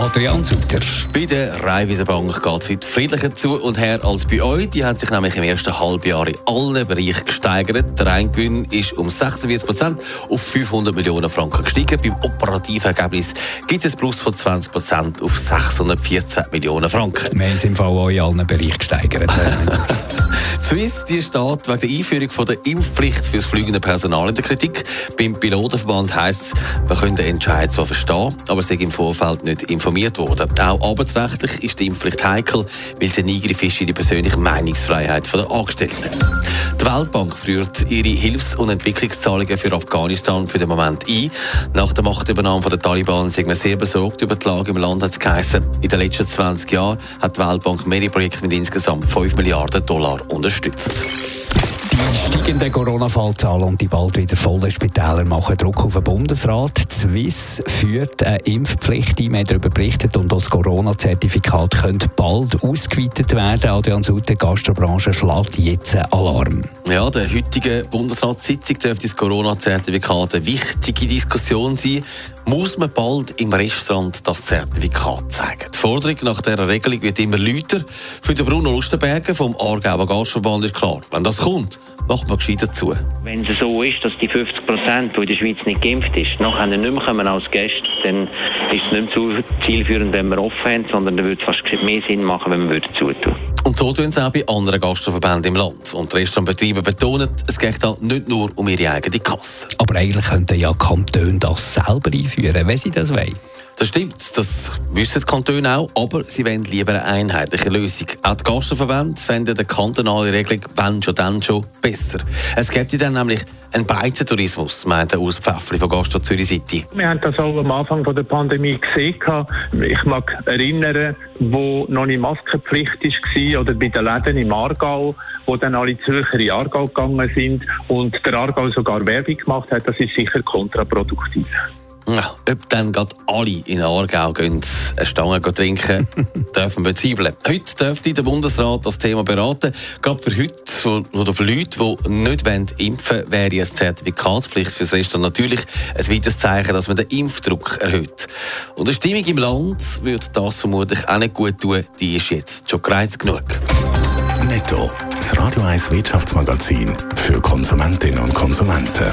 Adrian Sutter. Bei der Raiffeisenbank geht es heute friedlicher zu und her als bei euch. Die hat sich nämlich im ersten Halbjahr in allen Bereichen gesteigert. Der Reingewinn ist um 46 Prozent auf 500 Millionen Franken gestiegen. Beim operativen Ergebnis gibt es ein Plus von 20 Prozent auf 614 Millionen Franken. Wir sind im Fall auch in allen Bereichen gesteigert. Swiss die steht wegen der Einführung von der Impfpflicht für das fliegende Personal in der Kritik. Beim Pilotenverband heisst es, wir können den Entscheid zwar verstehen, aber sind im Vorfeld nicht informiert worden. Auch arbeitsrechtlich ist die Impfpflicht heikel, weil sie ein Eingriff ist in die persönliche Meinungsfreiheit der Angestellten. Die Weltbank führt ihre Hilfs- und Entwicklungszahlungen für Afghanistan für den Moment ein. Nach der Machtübernahme der Taliban sind wir sehr besorgt über die Lage im Land, hat es geheißen. In den letzten 20 Jahren hat die Weltbank mehrere Projekte mit insgesamt 5 Milliarden Dollar unterstützt. Die steigenden Corona-Fallzahlen und die bald wieder vollen Spitäler machen Druck auf den Bundesrat. Die Swiss führt eine Impfpflicht ein, wir darüber berichtet, und das Corona-Zertifikat könnte bald ausgeweitet werden. Adrian Sutter, Gastrobranche schlägt jetzt Alarm. Ja, der heutigen Bundesratssitzung dürfte das Corona-Zertifikat eine wichtige Diskussion sein. Muss man bald im Restaurant das Zertifikat zeigen? Die Forderung nach dieser Regelung wird immer lauter. Für den Bruno Lustenberger vom Aargauer Gastverband ist klar, wenn das kommt, macht man gescheiter zu. Wenn es so ist, dass die 50 Prozent, die in der Schweiz nicht geimpft ist, nachher nicht mehr kommen als Gäste, dann ist es nicht mehr so zielführend, wenn wir offen haben, sondern dann würde es fast mehr Sinn machen, wenn wir zutun Und so tun es auch bei anderen Gastverbänden im Land. Und die Restaurantbetriebe betonen, es geht halt nicht nur um ihre eigene Kasse. Aber eigentlich könnten ja Kantone das selber einführen, wenn sie das wollen. Das stimmt, das wissen die Kantone auch, aber sie wollen lieber eine einheitliche Lösung. Auch die Gastverbände fänden die kantonale Regelung, wenn schon, dann schon, besser. Es gibt dann nämlich einen Beizentourismus, meint der Urs Pfeffli von Gastro Zürich City. Wir haben das auch am Anfang der Pandemie gesehen. Ich mag erinnern, wo noch nicht Maskenpflicht war oder bei den Läden im Aargau, wo dann alle Zürcher in Aargau gegangen sind und der Aargau sogar Werbung gemacht hat. Das ist sicher kontraproduktiv. Ja, ob dann gerade alle in Aargau gehen, eine Stange trinken, dürfen wir bezweifeln. Heute dürfte der Bundesrat das Thema beraten. Gerade für heute oder für Leute, die nicht impfen wollen, wäre eine Zertifikatspflicht für das Restaurant natürlich ein weiteres Zeichen, dass man den Impfdruck erhöht. Und die Stimmung im Land wird das vermutlich auch nicht gut tun. Die ist jetzt schon gereizt genug. Netto, das Radio 1 Wirtschaftsmagazin für Konsumentinnen und Konsumenten.